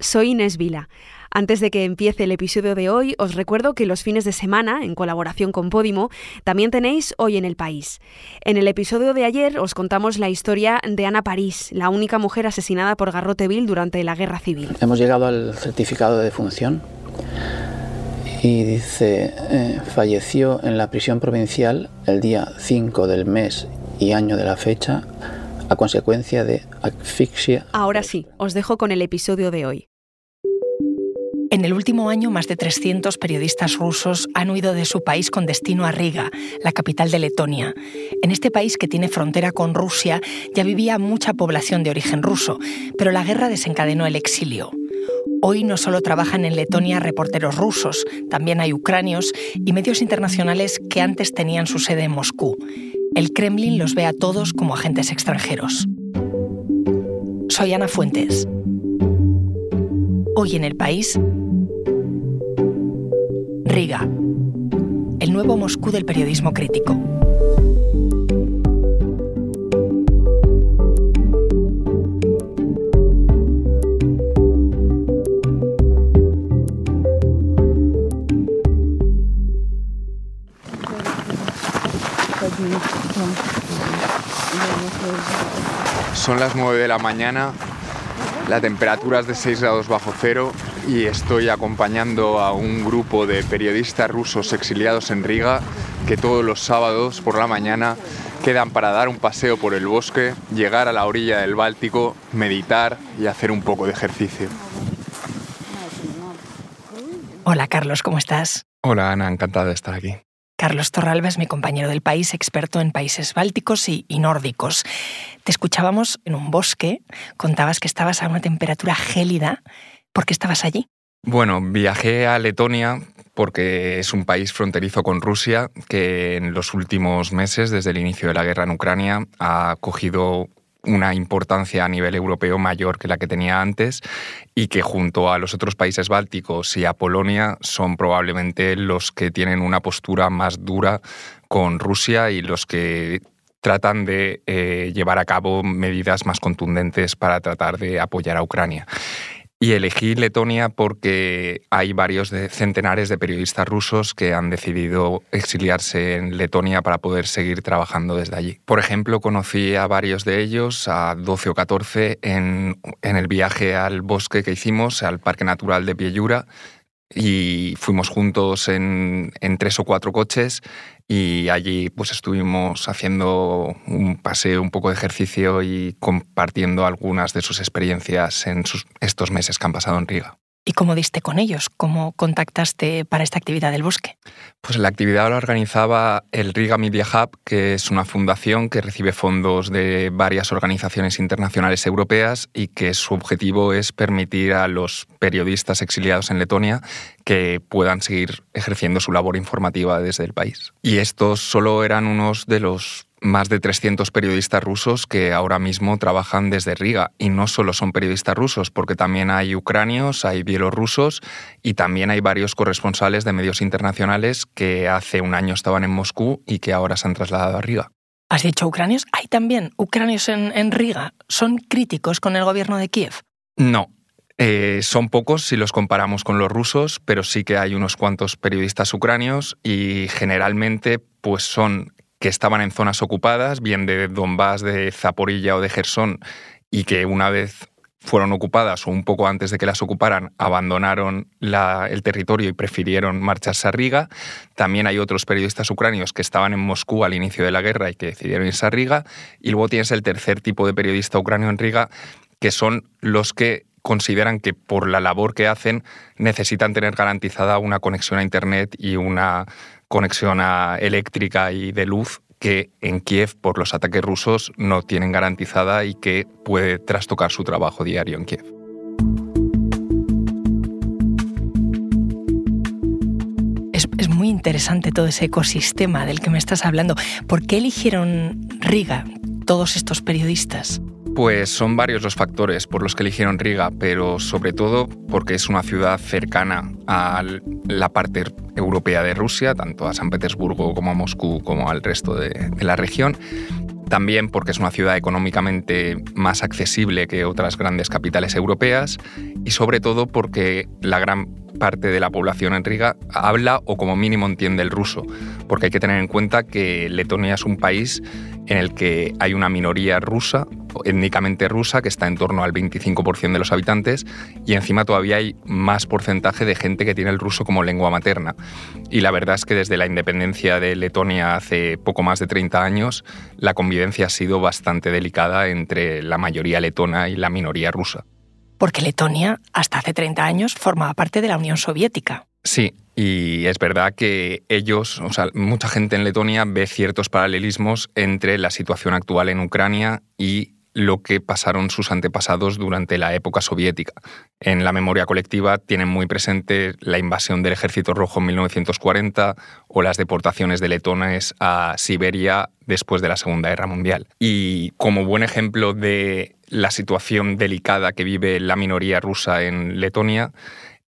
soy Inés Vila. Antes de que empiece el episodio de hoy, os recuerdo que los fines de semana, en colaboración con Podimo, también tenéis Hoy en el País. En el episodio de ayer os contamos la historia de Ana París, la única mujer asesinada por Garroteville durante la Guerra Civil. Hemos llegado al certificado de defunción y dice, eh, falleció en la prisión provincial el día 5 del mes y año de la fecha a consecuencia de asfixia. Ahora sí, os dejo con el episodio de hoy. En el último año, más de 300 periodistas rusos han huido de su país con destino a Riga, la capital de Letonia. En este país que tiene frontera con Rusia ya vivía mucha población de origen ruso, pero la guerra desencadenó el exilio. Hoy no solo trabajan en Letonia reporteros rusos, también hay ucranios y medios internacionales que antes tenían su sede en Moscú. El Kremlin los ve a todos como agentes extranjeros. Soy Ana Fuentes. Hoy en el país, Riga, el nuevo Moscú del periodismo crítico. Son las 9 de la mañana, la temperatura es de 6 grados bajo cero y estoy acompañando a un grupo de periodistas rusos exiliados en Riga que todos los sábados por la mañana quedan para dar un paseo por el bosque, llegar a la orilla del Báltico, meditar y hacer un poco de ejercicio. Hola Carlos, ¿cómo estás? Hola Ana, encantado de estar aquí. Carlos Torralba es mi compañero del país, experto en países bálticos y, nórdicos. Te escuchábamos en un bosque, contabas que estabas a una temperatura gélida. ¿Por qué estabas allí? Bueno, viajé a Letonia porque es un país fronterizo con Rusia que en los últimos meses, desde el inicio de la guerra en Ucrania, ha cogido una importancia a nivel europeo mayor que la que tenía antes y que junto a los otros países bálticos y a Polonia son probablemente los que tienen una postura más dura con Rusia y los que tratan de eh, llevar a cabo medidas más contundentes para tratar de apoyar a Ucrania. Y elegí Letonia porque hay varios centenares de periodistas rusos que han decidido exiliarse en Letonia para poder seguir trabajando desde allí. Por ejemplo, conocí a varios de ellos, a 12 o 14, en, en el viaje al bosque que hicimos, al Parque Natural de Piellura, y fuimos juntos en, en, tres o cuatro coches y allí pues estuvimos haciendo un paseo, un poco de ejercicio y compartiendo algunas de sus experiencias en estos meses que han pasado en Riga. ¿Y cómo diste con ellos? ¿Cómo contactaste para esta actividad del bosque? Pues la actividad la organizaba el Riga Media Hub, que es una fundación que recibe fondos de varias organizaciones internacionales europeas y que su objetivo es permitir a los periodistas exiliados en Letonia que puedan seguir ejerciendo su labor informativa desde el país. Y estos solo eran unos de los más de 300 periodistas rusos que ahora mismo trabajan desde Riga. Y no solo son periodistas rusos, porque también hay ucranios, hay bielorrusos y también hay varios corresponsales de medios internacionales que hace un año estaban en Moscú y que ahora se han trasladado a Riga. ¿Has dicho ucranios? ¿Hay también ucranios en, en Riga? ¿Son críticos con el gobierno de Kiev? No, eh, son pocos si los comparamos con los rusos, pero sí que hay unos cuantos periodistas ucranios y generalmente pues son que estaban en zonas ocupadas, bien de Donbass, de Zaporilla o de Gerson, y que una vez fueron ocupadas o un poco antes de que las ocuparan, abandonaron el territorio y prefirieron marcharse a Riga. También hay otros periodistas ucranios que estaban en Moscú al inicio de la guerra y que decidieron irse a Riga. Y luego tienes el tercer tipo de periodista ucranio en Riga, que son los que consideran que por la labor que hacen necesitan tener garantizada una conexión a Internet y una conexión eléctrica y de luz que en Kiev por los ataques rusos no tienen garantizada y que puede trastocar su trabajo diario en Kiev. Es, es, muy interesante todo ese ecosistema del que me estás hablando. ¿Por qué eligieron Riga todos estos periodistas? Pues son varios los factores por los que eligieron Riga, pero sobre todo porque es una ciudad cercana a la parte europea de Rusia, tanto a San Petersburgo como a Moscú como al resto de, de la región. también porque es una ciudad económicamente más accesible que otras grandes capitales europeas y sobre todo porque la gran parte de la población en Riga habla o como mínimo entiende el ruso, porque hay que tener en cuenta que Letonia es un país en el que hay una minoría rusa, étnicamente rusa, que está en torno al 25% de los habitantes, y encima todavía hay más porcentaje de gente que tiene el ruso como lengua materna. Y la verdad es que desde la independencia de Letonia hace poco más de 30 años, la convivencia ha sido bastante delicada entre la mayoría letona y la minoría rusa porque Letonia hasta hace 30 años formaba parte de la Unión Soviética. Sí, y es verdad que ellos, o sea, mucha gente en Letonia ve ciertos paralelismos entre la situación actual en Ucrania y lo que pasaron sus antepasados durante la época soviética. En la memoria colectiva tienen muy presente la invasión del Ejército Rojo en 1940 o las deportaciones de letones a Siberia después de la Segunda Guerra Mundial. Y como buen ejemplo de la situación delicada que vive la minoría rusa en Letonia,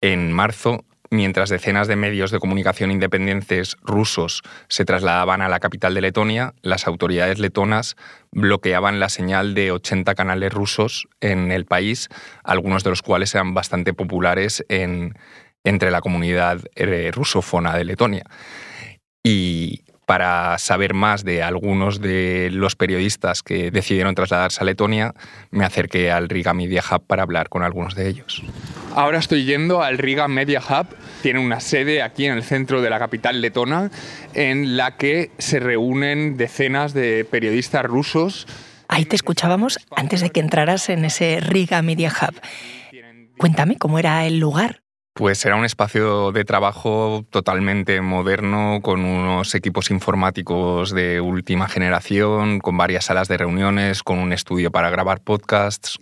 en marzo mientras decenas de medios de comunicación independientes rusos se trasladaban a la capital de Letonia, las autoridades letonas bloqueaban la señal de 80 canales rusos en el país, algunos de los cuales eran bastante populares entre la comunidad eh, rusófona de Letonia. Y para saber más de algunos de los periodistas que decidieron trasladarse a Letonia, me acerqué al Riga Media Hub para hablar con algunos de ellos. Ahora estoy yendo al Riga Media Hub. Tiene una sede aquí en el centro de la capital letona en la que se reúnen decenas de periodistas rusos. Ahí te escuchábamos antes de que entraras en ese Riga Media Hub. Cuéntame cómo era el lugar. Pues era un espacio de trabajo totalmente moderno, con unos equipos informáticos de última generación, con varias salas de reuniones, con un estudio para grabar podcasts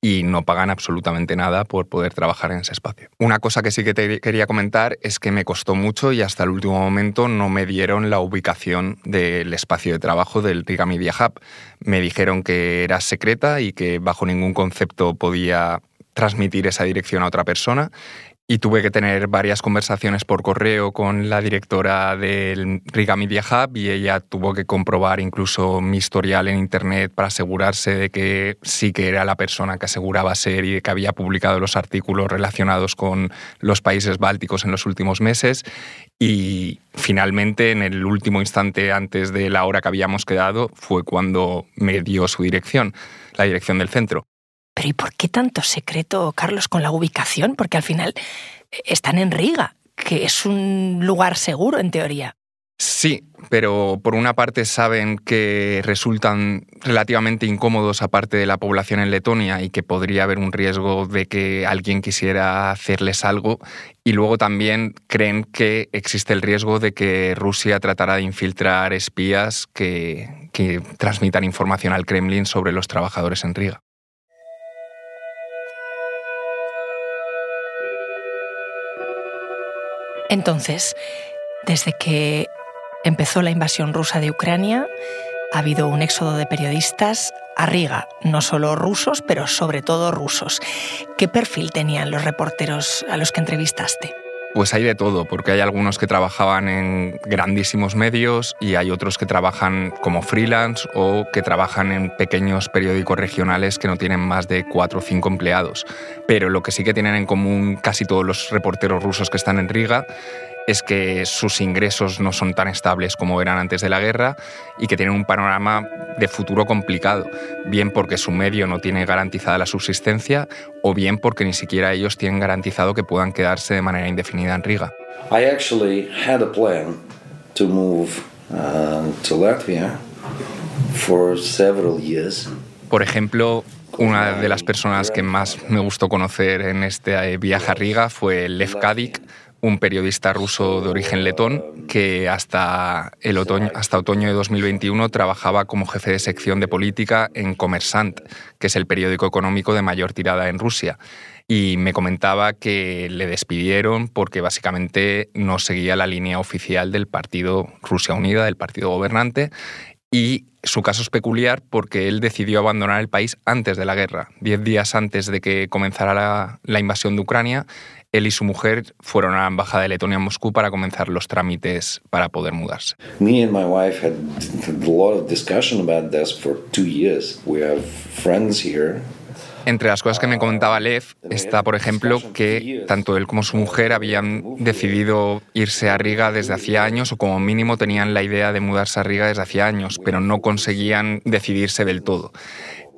y no pagan absolutamente nada por poder trabajar en ese espacio. Una cosa que sí que te quería comentar es que me costó mucho y hasta el último momento no me dieron la ubicación del espacio de trabajo del Riga Media Hub. Me dijeron que era secreta y que bajo ningún concepto podía transmitir esa dirección a otra persona y tuve que tener varias conversaciones por correo con la directora del Riga Media Hub y ella tuvo que comprobar incluso mi historial en Internet para asegurarse de que sí que era la persona que aseguraba ser y que había publicado los artículos relacionados con los países bálticos en los últimos meses. Y finalmente, en el último instante antes de la hora que habíamos quedado, fue cuando me dio su dirección, la dirección del centro. ¿Y por qué tanto secreto, Carlos, con la ubicación? Porque al final eh, están en Riga, que es un lugar seguro en teoría. Sí, pero por una parte saben que resultan relativamente incómodos a parte de la población en Letonia y que podría haber un riesgo de que alguien quisiera hacerles algo y luego también creen que existe el riesgo de que Rusia tratará de infiltrar espías que transmitan información al Kremlin sobre los trabajadores en Riga. Entonces, desde que empezó la invasión rusa de Ucrania, ha habido un éxodo de periodistas a Riga, no solo rusos, pero sobre todo rusos. ¿Qué perfil tenían los reporteros a los que entrevistaste? Pues hay de todo, porque hay algunos que trabajaban en grandísimos medios y hay otros que trabajan como freelance o que trabajan en pequeños periódicos regionales que no tienen más de cuatro o cinco empleados. Pero lo que sí que tienen en común casi todos los reporteros rusos que están en Riga es que sus ingresos no son tan estables como eran antes de la guerra y que tienen un panorama de futuro complicado, bien porque su medio no tiene garantizada la subsistencia o bien porque ni siquiera ellos tienen garantizado que puedan quedarse de manera indefinida en Riga. I actually had a plan to move uh, to Latvia for several years. Por ejemplo, una de las personas que más me gustó conocer en este viaje a Riga fue Lev Kadik, un periodista ruso de origen letón que hasta, el otoño, de 2021 trabajaba como jefe de sección de política en Kommersant, que es el periódico económico de mayor tirada en Rusia. Y me comentaba que le despidieron porque básicamente no seguía la línea oficial del partido Rusia Unida, del partido gobernante, y su caso es peculiar porque él decidió abandonar el país antes de la guerra. Diez días antes de que comenzara la, invasión de Ucrania, él y su mujer fueron a la embajada de Letonia en Moscú para comenzar los trámites para poder mudarse. Me and my wife had a lot of discussion about this for two years. We have friends here. Entre las cosas que me comentaba Lev está, por ejemplo, que tanto él como su mujer habían decidido irse a Riga desde hacía años o como mínimo tenían la idea de mudarse a Riga desde hacía años, pero no conseguían decidirse del todo.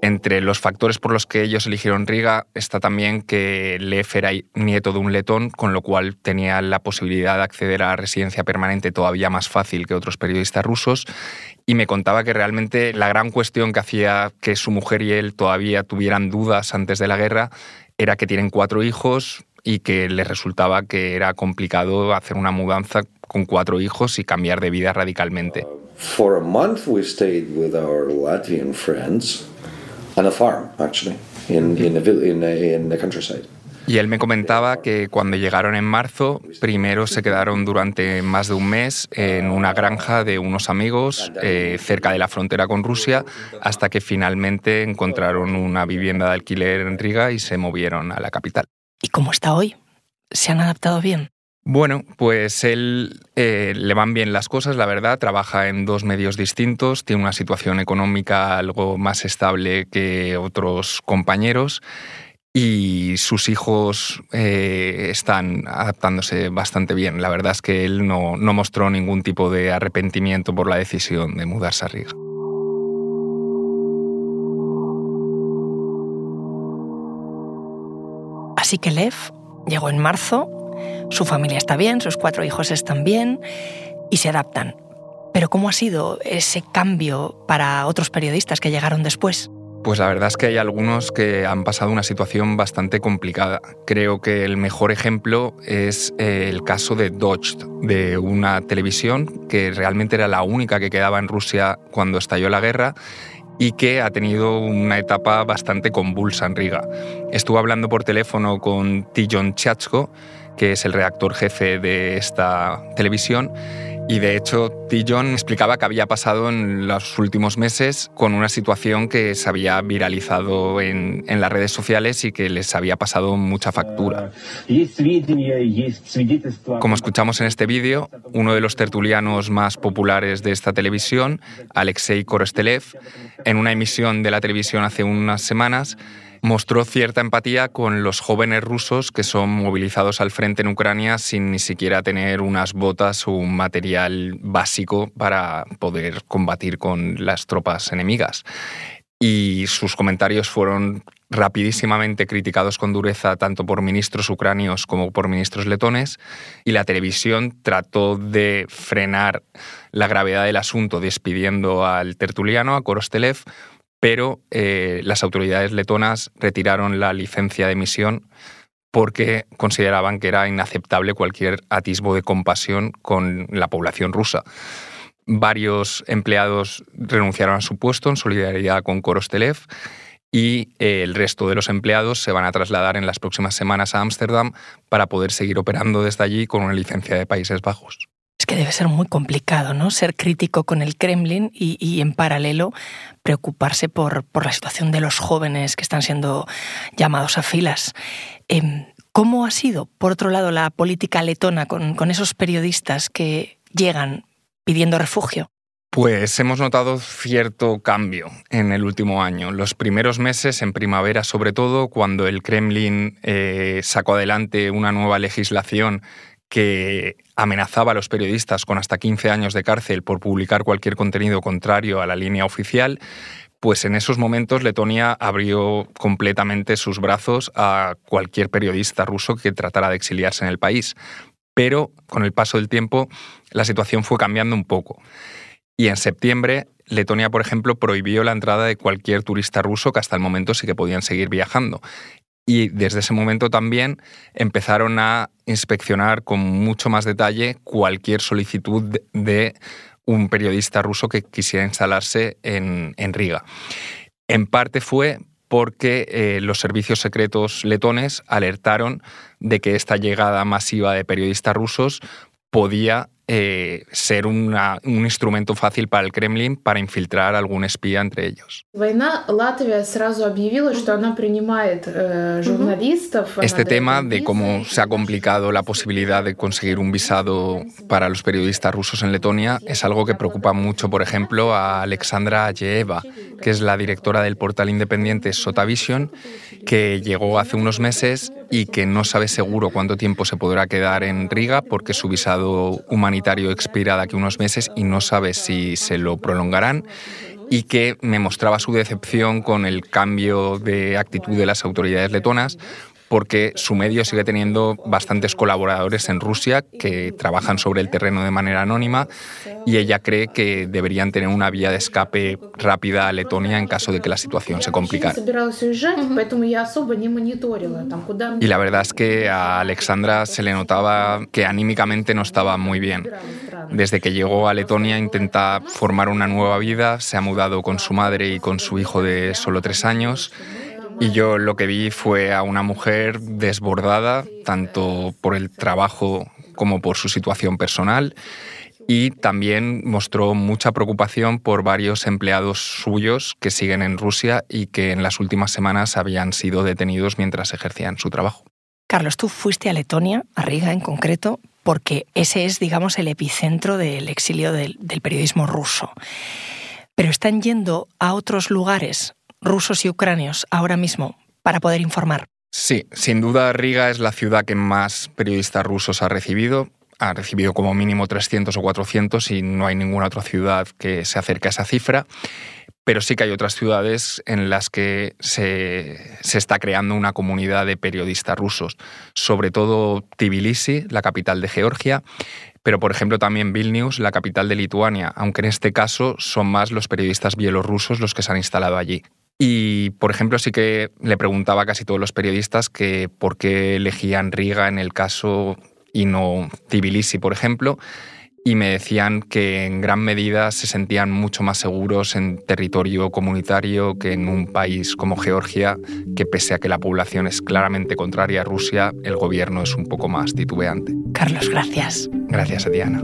Entre los factores por los que ellos eligieron Riga está también que Lev era nieto de un letón, con lo cual tenía la posibilidad de acceder a la residencia permanente todavía más fácil que otros periodistas rusos. Y me contaba que realmente la gran cuestión que hacía que su mujer y él todavía tuvieran dudas antes de la guerra era que tienen cuatro hijos y que les resultaba que era complicado hacer una mudanza con cuatro hijos y cambiar de vida radicalmente. For a month we stayed with our Latvian friends on a farm, actually, in, in, in, in the countryside. Y él me comentaba que cuando llegaron en marzo, primero se quedaron durante más de un mes en una granja de unos amigos eh, cerca de la frontera con Rusia, hasta que finalmente encontraron una vivienda de alquiler en Riga y se movieron a la capital. ¿Y cómo está hoy? ¿Se han adaptado bien? Bueno, pues él eh, le van bien las cosas, la verdad, trabaja en dos medios distintos, tiene una situación económica algo más estable que otros compañeros y sus hijos eh, están adaptándose bastante bien. La verdad es que él no, no mostró ningún tipo de arrepentimiento por la decisión de mudarse a Riga. Así que Lev llegó en marzo su familia está bien, sus cuatro hijos están bien y se adaptan. Pero ¿cómo ha sido ese cambio para otros periodistas que llegaron después? Pues la verdad es que hay algunos que han pasado una situación bastante complicada. Creo que el mejor ejemplo es eh, el caso de Dodge, de una televisión que realmente era la única que quedaba en Rusia cuando estalló la guerra y que ha tenido una etapa bastante convulsa en Riga. Estuve hablando por teléfono con Tijon Chachko, que es el redactor jefe de esta televisión. Y de hecho, Tillon explicaba que había pasado en los últimos meses con una situación que se había viralizado en, en, las redes sociales y que les había pasado mucha factura. Como escuchamos en este vídeo, uno de los tertulianos más populares de esta televisión, Alexei Korostelev, en una emisión de la televisión hace unas semanas, mostró cierta empatía con los jóvenes rusos que son movilizados al frente en Ucrania sin ni siquiera tener unas botas o un material básico para poder combatir con las tropas enemigas. Y sus comentarios fueron rapidísimamente criticados con dureza tanto por ministros ucranios como por ministros letones y la televisión trató de frenar la gravedad del asunto despidiendo al tertuliano, a Korostelev, pero eh, las autoridades letonas retiraron la licencia de emisión porque consideraban que era inaceptable cualquier atisbo de compasión con la población rusa. Varios empleados renunciaron a su puesto en solidaridad con Korostelev y eh, el resto de los empleados se van a trasladar en las próximas semanas a Ámsterdam para poder seguir operando desde allí con una licencia de Países Bajos. Que debe ser muy complicado, ¿no? Ser crítico con el Kremlin y, en paralelo preocuparse por, por, la situación de los jóvenes que están siendo llamados a filas. Em, ¿Cómo ha sido, por otro lado, la política letona con, con esos periodistas que llegan pidiendo refugio? Pues hemos notado cierto cambio en el último año. Los primeros meses, en primavera sobre todo, cuando el Kremlin eh, sacó adelante una nueva legislación que amenazaba a los periodistas con hasta 15 años de cárcel por publicar cualquier contenido contrario a la línea oficial, pues en esos momentos Letonia abrió completamente sus brazos a cualquier periodista ruso que tratara de exiliarse en el país. Pero con el paso del tiempo la situación fue cambiando un poco. Y en septiembre Letonia, por ejemplo, prohibió la entrada de cualquier turista ruso que hasta el momento sí que podían seguir viajando. Y desde ese momento también empezaron a inspeccionar con mucho más detalle cualquier solicitud de un periodista ruso que quisiera instalarse en, Riga. En parte fue porque eh, los servicios secretos letones alertaron de que esta llegada masiva de periodistas rusos podía eh, ser un instrumento fácil para el Kremlin para infiltrar algún espía entre ellos. Este tema de cómo se ha complicado la posibilidad de conseguir un visado para los periodistas rusos en Letonia es algo que preocupa mucho, por ejemplo, a Alexandra Yeeva, que es la directora del portal independiente Sotavision, que llegó hace unos meses y que no sabe seguro cuánto tiempo se podrá quedar en Riga porque su visado humanitario expira de aquí unos meses y no sabe si se lo prolongarán. Y que me mostraba su decepción con el cambio de actitud de las autoridades letonas porque su medio sigue teniendo bastantes colaboradores en Rusia que trabajan sobre el terreno de manera anónima y ella cree que deberían tener una vía de escape rápida a Letonia en caso de que la situación se complicara. Y la verdad es que a Alexandra se le notaba que anímicamente no estaba muy bien. Desde que llegó a Letonia intenta formar una nueva vida, se ha mudado con su madre y con su hijo de solo tres años y yo lo que vi fue a una mujer desbordada, tanto por el trabajo como por su situación personal. Y también mostró mucha preocupación por varios empleados suyos que siguen en Rusia y que en las últimas semanas habían sido detenidos mientras ejercían su trabajo. Carlos, tú fuiste a Letonia, a Riga en concreto, porque ese es, digamos, el epicentro del exilio del, del periodismo ruso. Pero están yendo a otros lugares rusos y ucranios ahora mismo para poder informar? Sí, sin duda Riga es la ciudad que más periodistas rusos ha recibido. Ha recibido como mínimo 300 o 400 y no hay ninguna otra ciudad que se acerque a esa cifra. Pero sí que hay otras ciudades en las que se, se está creando una comunidad de periodistas rusos, sobre todo Tbilisi, la capital de Georgia, pero por ejemplo también Vilnius, la capital de Lituania, aunque en este caso son más los periodistas bielorrusos los que se han instalado allí. Y, por ejemplo, sí que le preguntaba a casi todos los periodistas que por qué elegían Riga en el caso y no Tbilisi, por ejemplo, y me decían que en gran medida se sentían mucho más seguros en territorio comunitario que en un país como Georgia, que pese a que la población es claramente contraria a Rusia, el gobierno es un poco más titubeante. Carlos, gracias. Gracias a Diana.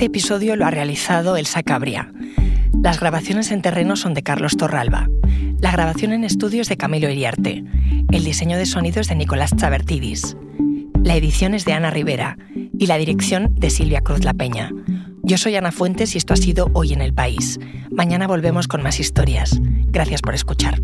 Este episodio lo ha realizado Elsa Cabria. Las grabaciones en terreno son de Carlos Torralba. La grabación en estudio es de Camilo Iriarte. El diseño de sonido es de Nicolás Chabertidis. La edición es de Ana Rivera y la dirección de Silvia Cruz La Peña. Yo soy Ana Fuentes y esto ha sido Hoy en el País. Mañana volvemos con más historias. Gracias por escuchar.